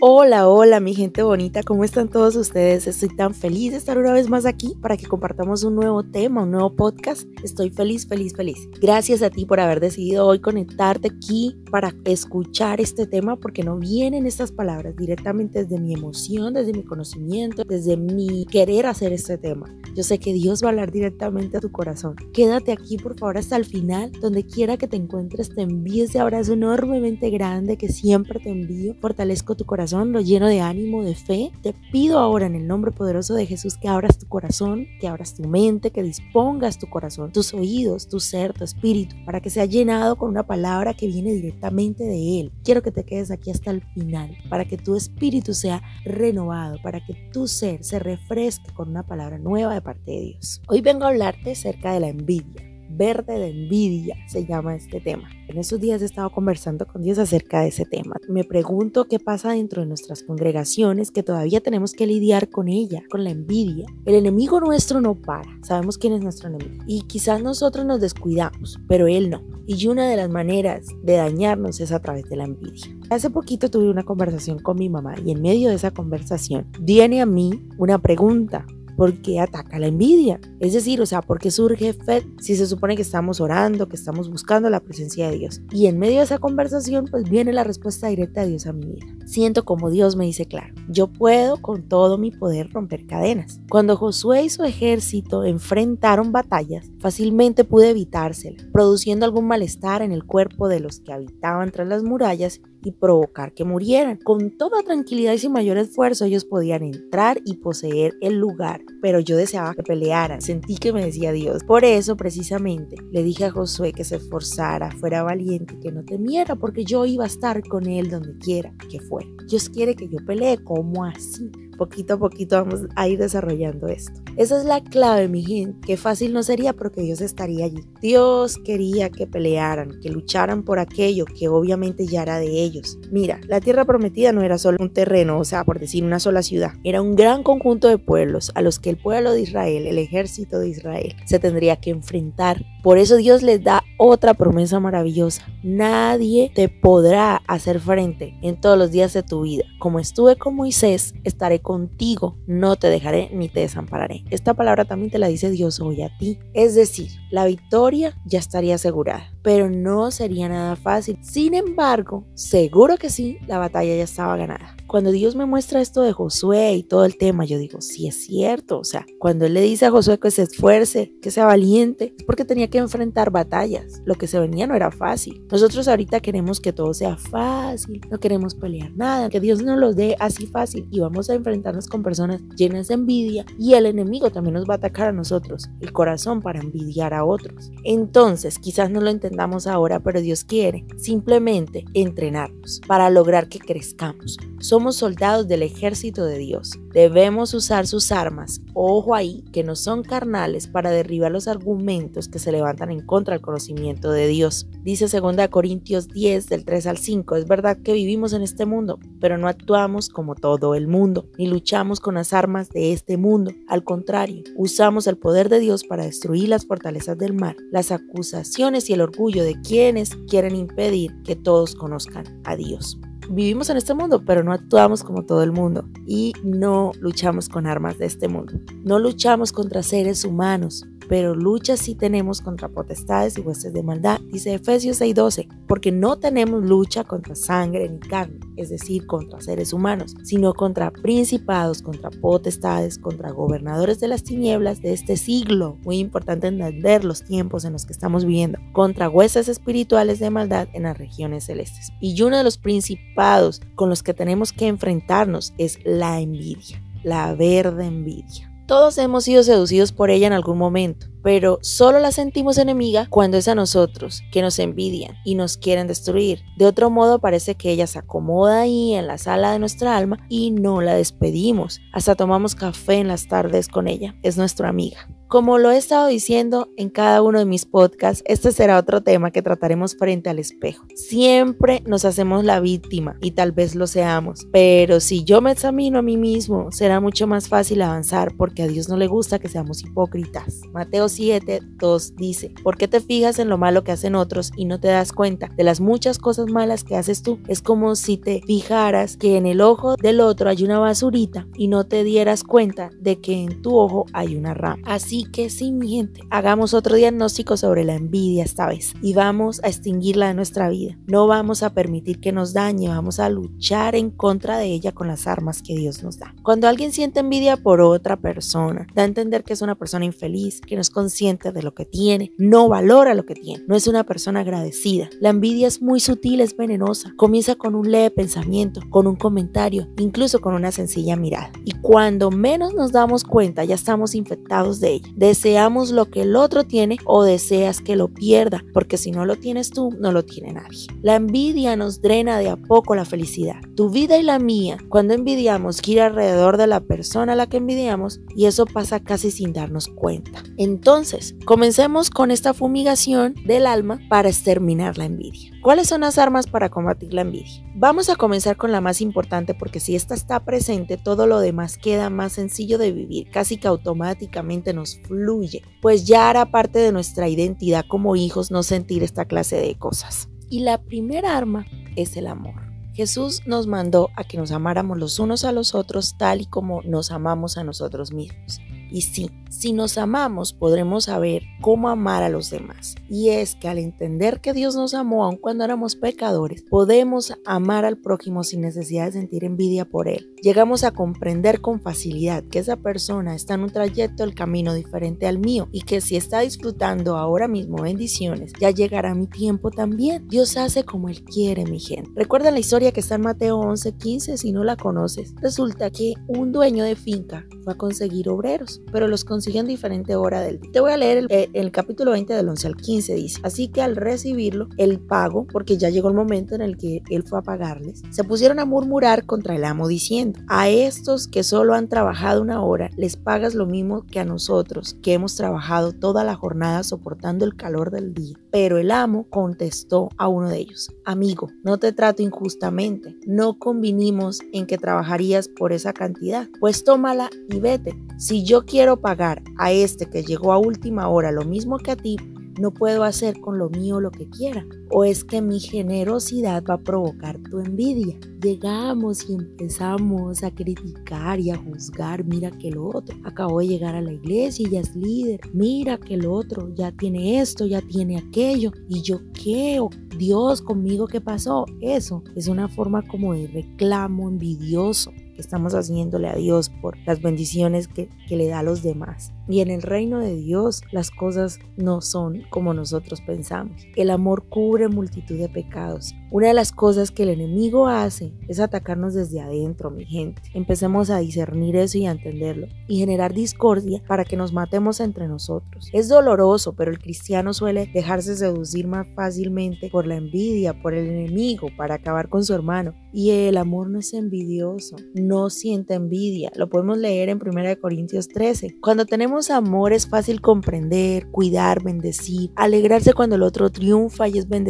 Hola, hola mi gente bonita, ¿cómo están todos ustedes? Estoy tan feliz de estar una vez más aquí para que compartamos un nuevo tema, un nuevo podcast. Estoy feliz, feliz, feliz. Gracias a ti por haber decidido hoy conectarte aquí para escuchar este tema porque no vienen estas palabras directamente desde mi emoción, desde mi conocimiento, desde mi querer hacer este tema. Yo sé que Dios va a hablar directamente a tu corazón. Quédate aquí por favor hasta el final, donde quiera que te encuentres, te envío ese abrazo enormemente grande que siempre te envío. Fortalezco tu corazón lo lleno de ánimo, de fe. Te pido ahora en el nombre poderoso de Jesús que abras tu corazón, que abras tu mente, que dispongas tu corazón, tus oídos, tu ser, tu espíritu, para que sea llenado con una palabra que viene directamente de Él. Quiero que te quedes aquí hasta el final, para que tu espíritu sea renovado, para que tu ser se refresque con una palabra nueva de parte de Dios. Hoy vengo a hablarte acerca de la envidia verde de envidia se llama este tema. En estos días he estado conversando con Dios acerca de ese tema. Me pregunto qué pasa dentro de nuestras congregaciones que todavía tenemos que lidiar con ella, con la envidia. El enemigo nuestro no para, sabemos quién es nuestro enemigo. Y quizás nosotros nos descuidamos, pero él no. Y una de las maneras de dañarnos es a través de la envidia. Hace poquito tuve una conversación con mi mamá y en medio de esa conversación viene a mí una pregunta ¿por qué ataca la envidia? Es decir, o sea, ¿por qué surge fe si se supone que estamos orando, que estamos buscando la presencia de Dios? Y en medio de esa conversación, pues viene la respuesta directa de Dios a mi vida. Siento como Dios me dice claro, yo puedo con todo mi poder romper cadenas. Cuando Josué y su ejército enfrentaron batallas, fácilmente pude evitársela, produciendo algún malestar en el cuerpo de los que habitaban tras las murallas y provocar que murieran. Con toda tranquilidad y sin mayor esfuerzo ellos podían entrar y poseer el lugar, pero yo deseaba que pelearan, sentí que me decía Dios. Por eso precisamente le dije a Josué que se esforzara, fuera valiente que no temiera, porque yo iba a estar con él donde quiera que fuera. Dios quiere que yo pelee, como así? Poquito a poquito vamos a ir desarrollando esto. Esa es la clave, mi gente. Qué fácil no sería porque Dios estaría allí. Dios quería que pelearan, que lucharan por aquello que obviamente ya era de ellos. Mira, la tierra prometida no era solo un terreno, o sea, por decir una sola ciudad. Era un gran conjunto de pueblos a los que el pueblo de Israel, el ejército de Israel, se tendría que enfrentar. Por eso Dios les da otra promesa maravillosa. Nadie te podrá hacer frente en todos los días de tu vida. Como estuve con Moisés, estaré contigo, no te dejaré ni te desampararé. Esta palabra también te la dice Dios hoy a ti. Es decir, la victoria ya estaría asegurada, pero no sería nada fácil. Sin embargo, seguro que sí, la batalla ya estaba ganada. Cuando Dios me muestra esto de Josué y todo el tema, yo digo, sí es cierto. O sea, cuando Él le dice a Josué que se esfuerce, que sea valiente, es porque tenía que enfrentar batallas. Lo que se venía no era fácil. Nosotros ahorita queremos que todo sea fácil, no queremos pelear nada, que Dios nos lo dé así fácil y vamos a enfrentar con personas llenas de envidia y el enemigo también nos va a atacar a nosotros, el corazón para envidiar a otros. Entonces, quizás no lo entendamos ahora, pero Dios quiere simplemente entrenarnos para lograr que crezcamos. Somos soldados del ejército de Dios. Debemos usar sus armas, ojo ahí, que no son carnales para derribar los argumentos que se levantan en contra del conocimiento de Dios. Dice 2 Corintios 10 del 3 al 5, es verdad que vivimos en este mundo, pero no actuamos como todo el mundo, ni luchamos con las armas de este mundo. Al contrario, usamos el poder de Dios para destruir las fortalezas del mal, las acusaciones y el orgullo de quienes quieren impedir que todos conozcan a Dios vivimos en este mundo, pero no actuamos como todo el mundo y no luchamos con armas de este mundo. No luchamos contra seres humanos, pero lucha sí tenemos contra potestades y huestes de maldad, dice Efesios 6:12, porque no tenemos lucha contra sangre ni carne, es decir, contra seres humanos, sino contra principados, contra potestades, contra gobernadores de las tinieblas de este siglo. Muy importante entender los tiempos en los que estamos viviendo, contra huestes espirituales de maldad en las regiones celestes. Y uno de los principados con los que tenemos que enfrentarnos es la envidia, la verde envidia. Todos hemos sido seducidos por ella en algún momento, pero solo la sentimos enemiga cuando es a nosotros, que nos envidian y nos quieren destruir. De otro modo parece que ella se acomoda ahí en la sala de nuestra alma y no la despedimos. Hasta tomamos café en las tardes con ella. Es nuestra amiga. Como lo he estado diciendo en cada uno de mis podcasts, este será otro tema que trataremos frente al espejo. Siempre nos hacemos la víctima y tal vez lo seamos, pero si yo me examino a mí mismo, será mucho más fácil avanzar porque a Dios no le gusta que seamos hipócritas. Mateo 7, 2 dice, ¿por qué te fijas en lo malo que hacen otros y no te das cuenta de las muchas cosas malas que haces tú? Es como si te fijaras que en el ojo del otro hay una basurita y no te dieras cuenta de que en tu ojo hay una rama. Así Así que sí, mi gente, hagamos otro diagnóstico sobre la envidia esta vez y vamos a extinguirla de nuestra vida. No vamos a permitir que nos dañe, vamos a luchar en contra de ella con las armas que Dios nos da. Cuando alguien siente envidia por otra persona, da a entender que es una persona infeliz, que no es consciente de lo que tiene, no valora lo que tiene, no es una persona agradecida. La envidia es muy sutil, es venenosa. Comienza con un leve pensamiento, con un comentario, incluso con una sencilla mirada. Y cuando menos nos damos cuenta, ya estamos infectados de ella deseamos lo que el otro tiene o deseas que lo pierda, porque si no lo tienes tú, no lo tiene nadie. La envidia nos drena de a poco la felicidad. Tu vida y la mía, cuando envidiamos, gira alrededor de la persona a la que envidiamos y eso pasa casi sin darnos cuenta. Entonces, comencemos con esta fumigación del alma para exterminar la envidia. ¿Cuáles son las armas para combatir la envidia? Vamos a comenzar con la más importante porque si esta está presente, todo lo demás queda más sencillo de vivir, casi que automáticamente nos fluye, pues ya hará parte de nuestra identidad como hijos no sentir esta clase de cosas. Y la primera arma es el amor. Jesús nos mandó a que nos amáramos los unos a los otros tal y como nos amamos a nosotros mismos. Y sí, si nos amamos podremos saber cómo amar a los demás. Y es que al entender que Dios nos amó aun cuando éramos pecadores, podemos amar al prójimo sin necesidad de sentir envidia por él. Llegamos a comprender con facilidad que esa persona está en un trayecto del camino diferente al mío y que si está disfrutando ahora mismo bendiciones, ya llegará mi tiempo también. Dios hace como Él quiere, mi gente. Recuerda la historia que está en Mateo 11:15 si no la conoces. Resulta que un dueño de finca fue a conseguir obreros pero los consiguió en diferente hora del día. Te voy a leer el, el, capítulo 20 del 11 al 15, dice, así que al recibirlo, el pago, porque ya llegó el momento en el que él fue a pagarles, se pusieron a murmurar contra el amo diciendo, a estos que solo han trabajado una hora, les pagas lo mismo que a nosotros, que hemos trabajado toda la jornada soportando el calor del día. Pero el amo contestó a uno de ellos, amigo, no te trato injustamente, no convinimos en que trabajarías por esa cantidad, pues tómala y vete. Si yo quiero pagar a este que llegó a última hora lo mismo que a ti, no puedo hacer con lo mío lo que quiera. O es que mi generosidad va a provocar tu envidia. Llegamos y empezamos a criticar y a juzgar. Mira que el otro acabó de llegar a la iglesia y ya es líder. Mira que el otro ya tiene esto, ya tiene aquello. ¿Y yo qué? ¿O Dios conmigo qué pasó? Eso es una forma como de reclamo envidioso que estamos haciéndole a Dios por las bendiciones que, que le da a los demás. Y en el reino de Dios las cosas no son como nosotros pensamos. El amor cubre multitud de pecados. Una de las cosas que el enemigo hace es atacarnos desde adentro, mi gente. Empecemos a discernir eso y a entenderlo y generar discordia para que nos matemos entre nosotros. Es doloroso, pero el cristiano suele dejarse seducir más fácilmente por la envidia, por el enemigo, para acabar con su hermano. Y el amor no es envidioso, no siente envidia. Lo podemos leer en 1 Corintios 13. Cuando tenemos amor es fácil comprender, cuidar, bendecir, alegrarse cuando el otro triunfa y es bendecido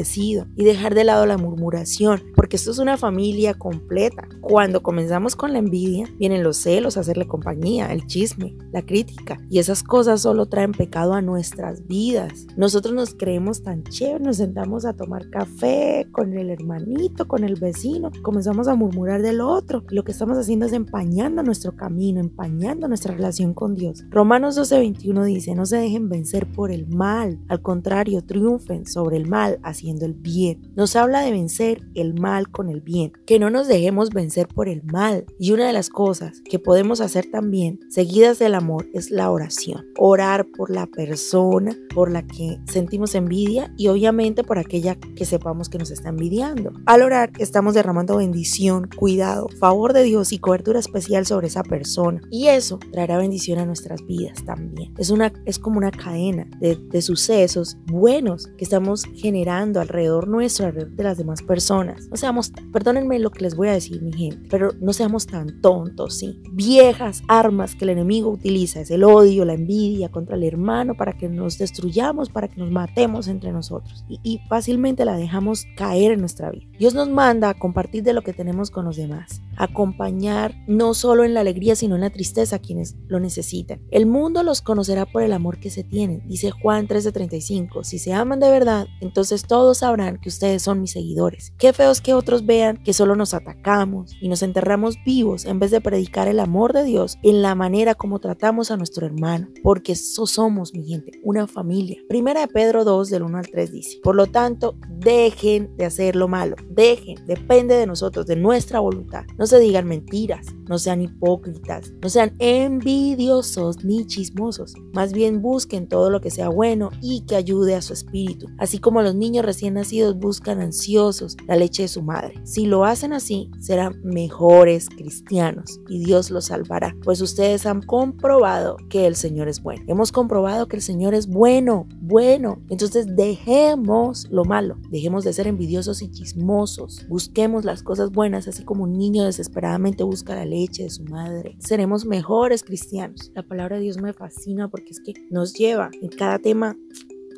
y dejar de lado la murmuración, porque esto es una familia completa. Cuando comenzamos con la envidia, vienen los celos, hacerle compañía, el chisme, la crítica y esas cosas solo traen pecado a nuestras vidas. Nosotros nos creemos tan chéveres, nos sentamos a tomar café con el hermanito, con el vecino, comenzamos a murmurar del otro. Lo que estamos haciendo es empañando nuestro camino, empañando nuestra relación con Dios. Romanos 12:21 dice, no se dejen vencer por el mal, al contrario, triunfen sobre el mal el bien. Nos habla de vencer el mal con el bien, que no nos dejemos vencer por el mal. Y una de las cosas que podemos hacer también, seguidas del amor, es la oración. Orar por la persona por la que sentimos envidia y obviamente por aquella que sepamos que nos está envidiando. Al orar, estamos derramando bendición, cuidado, favor de Dios y cobertura especial sobre esa persona. Y eso traerá bendición a nuestras vidas también. Es, una, es como una cadena de, de sucesos buenos que estamos generando alrededor nuestro, alrededor de las demás personas. No seamos, perdónenme lo que les voy a decir, mi gente, pero no seamos tan tontos, ¿sí? Viejas armas que el enemigo utiliza es el odio, la envidia contra el hermano para que nos destruyamos, para que nos matemos entre nosotros. Y, y fácilmente la dejamos caer en nuestra vida. Dios nos manda a compartir de lo que tenemos con los demás, acompañar no solo en la alegría, sino en la tristeza a quienes lo necesitan. El mundo los conocerá por el amor que se tienen, dice Juan 13:35. Si se aman de verdad, entonces todos sabrán que ustedes son mis seguidores. Qué feos que otros vean que solo nos atacamos y nos enterramos vivos en vez de predicar el amor de Dios en la manera como tratamos a nuestro hermano, porque eso somos, mi gente, una familia. Primera de Pedro 2 del 1 al 3 dice, por lo tanto, dejen de hacer lo malo, dejen, depende de nosotros, de nuestra voluntad. Se digan mentiras, no sean hipócritas, no sean envidiosos ni chismosos, más bien busquen todo lo que sea bueno y que ayude a su espíritu, así como los niños recién nacidos buscan ansiosos la leche de su madre. Si lo hacen así, serán mejores cristianos y Dios los salvará, pues ustedes han comprobado que el Señor es bueno. Hemos comprobado que el Señor es bueno, bueno. Entonces dejemos lo malo, dejemos de ser envidiosos y chismosos, busquemos las cosas buenas, así como un niño desesperadamente busca la leche de su madre. Seremos mejores cristianos. La palabra de Dios me fascina porque es que nos lleva en cada tema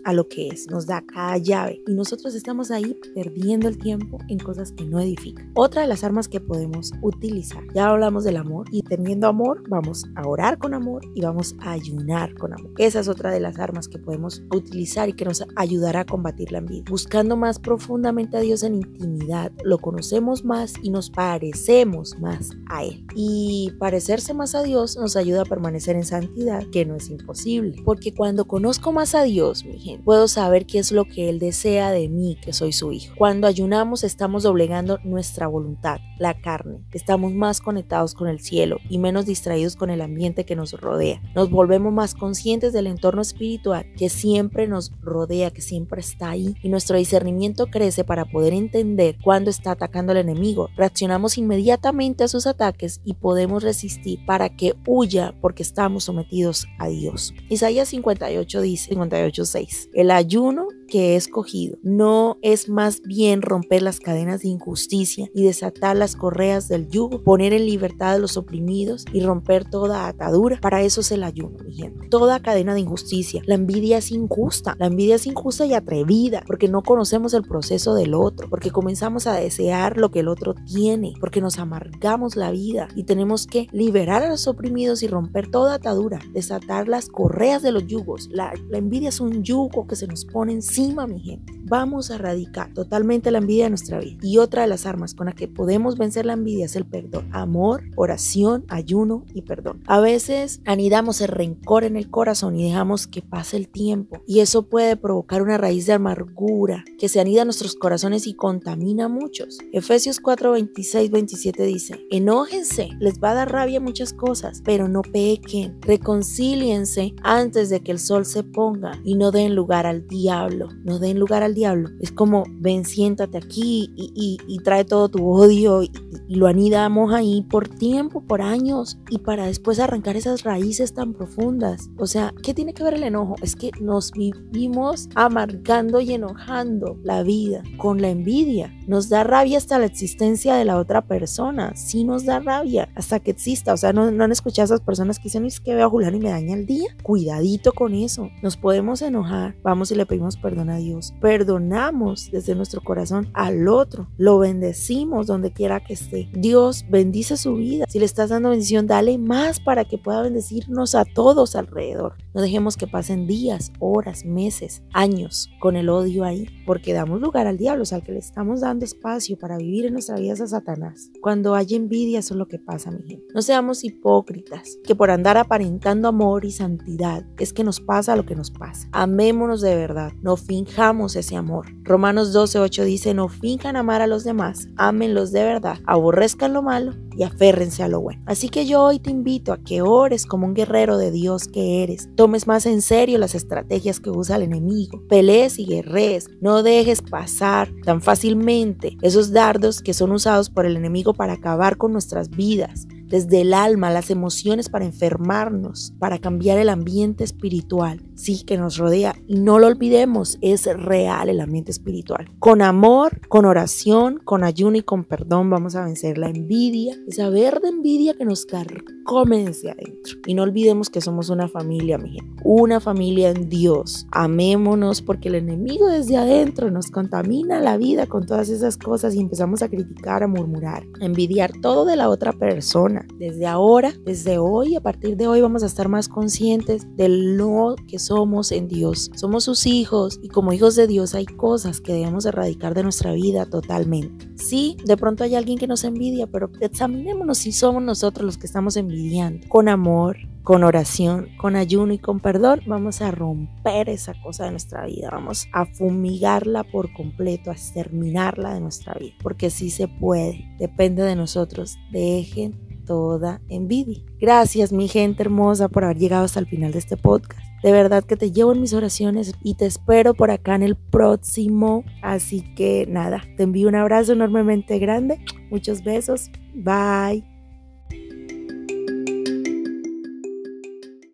a lo que es, nos da cada llave y nosotros estamos ahí perdiendo el tiempo en cosas que no edifican. Otra de las armas que podemos utilizar, ya hablamos del amor y teniendo amor vamos a orar con amor y vamos a ayunar con amor. Esa es otra de las armas que podemos utilizar y que nos ayudará a combatir la envidia. Buscando más profundamente a Dios en intimidad, lo conocemos más y nos parecemos más a Él. Y parecerse más a Dios nos ayuda a permanecer en santidad, que no es imposible. Porque cuando conozco más a Dios, mi gente, puedo saber qué es lo que Él desea de mí, que soy su hijo. Cuando ayunamos estamos doblegando nuestra voluntad, la carne. Estamos más conectados con el cielo y menos distraídos con el ambiente que nos rodea. Nos volvemos más conscientes del entorno espiritual que siempre nos rodea, que siempre está ahí y nuestro discernimiento crece para poder entender cuándo está atacando el enemigo. Reaccionamos inmediatamente a sus ataques y podemos resistir para que huya porque estamos sometidos a Dios. Isaías 58 dice, 58 6. El ayuno que he escogido no es más bien romper las cadenas de injusticia y desatar las correas del yugo, poner en libertad a los oprimidos y romper toda atadura. Para eso es el ayuno, mi gente. Toda cadena de injusticia. La envidia es injusta. La envidia es injusta y atrevida porque no conocemos el proceso del otro, porque comenzamos a desear lo que el otro tiene, porque nos amargamos la vida y tenemos que liberar a los oprimidos y romper toda atadura, desatar las correas de los yugos. La, envidia es un yugo que se nos pone encima mi gente. Vamos a erradicar totalmente la envidia de nuestra vida. Y otra de las armas con las que podemos vencer la envidia es el perdón. Amor, oración, ayuno y perdón. A veces anidamos el rencor en el corazón y dejamos que pase el tiempo. Y eso puede provocar una raíz de amargura que se anida en nuestros corazones y contamina a muchos. Efesios 4, 26, 27 dice, enójense, les va a dar rabia muchas cosas, pero no pequen. Reconcíliense antes de que el sol se ponga y no den lugar al diablo no den lugar al diablo. Es como, ven, siéntate aquí y, trae todo tu odio y, lo anidamos ahí por tiempo, por años, y para después arrancar esas raíces tan profundas. O sea, ¿qué tiene que ver el enojo? Es que nos vivimos amargando y enojando la vida con la envidia. Nos da rabia hasta la existencia de la otra persona. Sí nos da rabia hasta que exista. O sea, no, no han escuchado a esas personas que dicen, es que veo a Julián y me daña el día. Cuidadito con eso. Nos podemos enojar. Vamos y le pedimos perdón a Dios. Perdonamos desde nuestro corazón al otro. Lo bendecimos donde quiera que esté. Dios bendice su vida. Si le estás dando bendición, dale más para que pueda bendecirnos a todos alrededor. No dejemos que pasen días, horas, meses, años con el odio ahí, porque damos lugar al diablo, o sea, al que le estamos dando espacio para vivir en nuestra vida a Satanás. Cuando hay envidia, eso es lo que pasa, mi gente. No seamos hipócritas, que por andar aparentando amor y santidad es que nos pasa lo que nos pasa. Amémonos de verdad, no finjamos ese amor. Romanos 12:8 dice, no finjan amar a los demás, ámenlos de verdad, aborrezcan lo malo y aférrense a lo bueno. Así que yo hoy te invito a que ores como un guerrero de Dios que eres, tomes más en serio las estrategias que usa el enemigo, pelees y guerrees, no dejes pasar tan fácilmente esos dardos que son usados por el enemigo para acabar con nuestras vidas. Desde el alma, las emociones para enfermarnos, para cambiar el ambiente espiritual, sí, que nos rodea. Y no lo olvidemos, es real el ambiente espiritual. Con amor, con oración, con ayuno y con perdón vamos a vencer la envidia, esa verde envidia que nos carcome desde adentro. Y no olvidemos que somos una familia, mi gente, una familia en Dios. Amémonos porque el enemigo desde adentro nos contamina la vida con todas esas cosas y empezamos a criticar, a murmurar, a envidiar todo de la otra persona desde ahora, desde hoy, a partir de hoy vamos a estar más conscientes de lo que somos en Dios. Somos sus hijos y como hijos de Dios hay cosas que debemos erradicar de nuestra vida totalmente. Sí, de pronto hay alguien que nos envidia, pero examinémonos si somos nosotros los que estamos envidiando. Con amor, con oración, con ayuno y con perdón, vamos a romper esa cosa de nuestra vida, vamos a fumigarla por completo, a exterminarla de nuestra vida, porque sí se puede, depende de nosotros. Dejen toda envidia. Gracias mi gente hermosa por haber llegado hasta el final de este podcast. De verdad que te llevo en mis oraciones y te espero por acá en el próximo. Así que nada, te envío un abrazo enormemente grande. Muchos besos. Bye.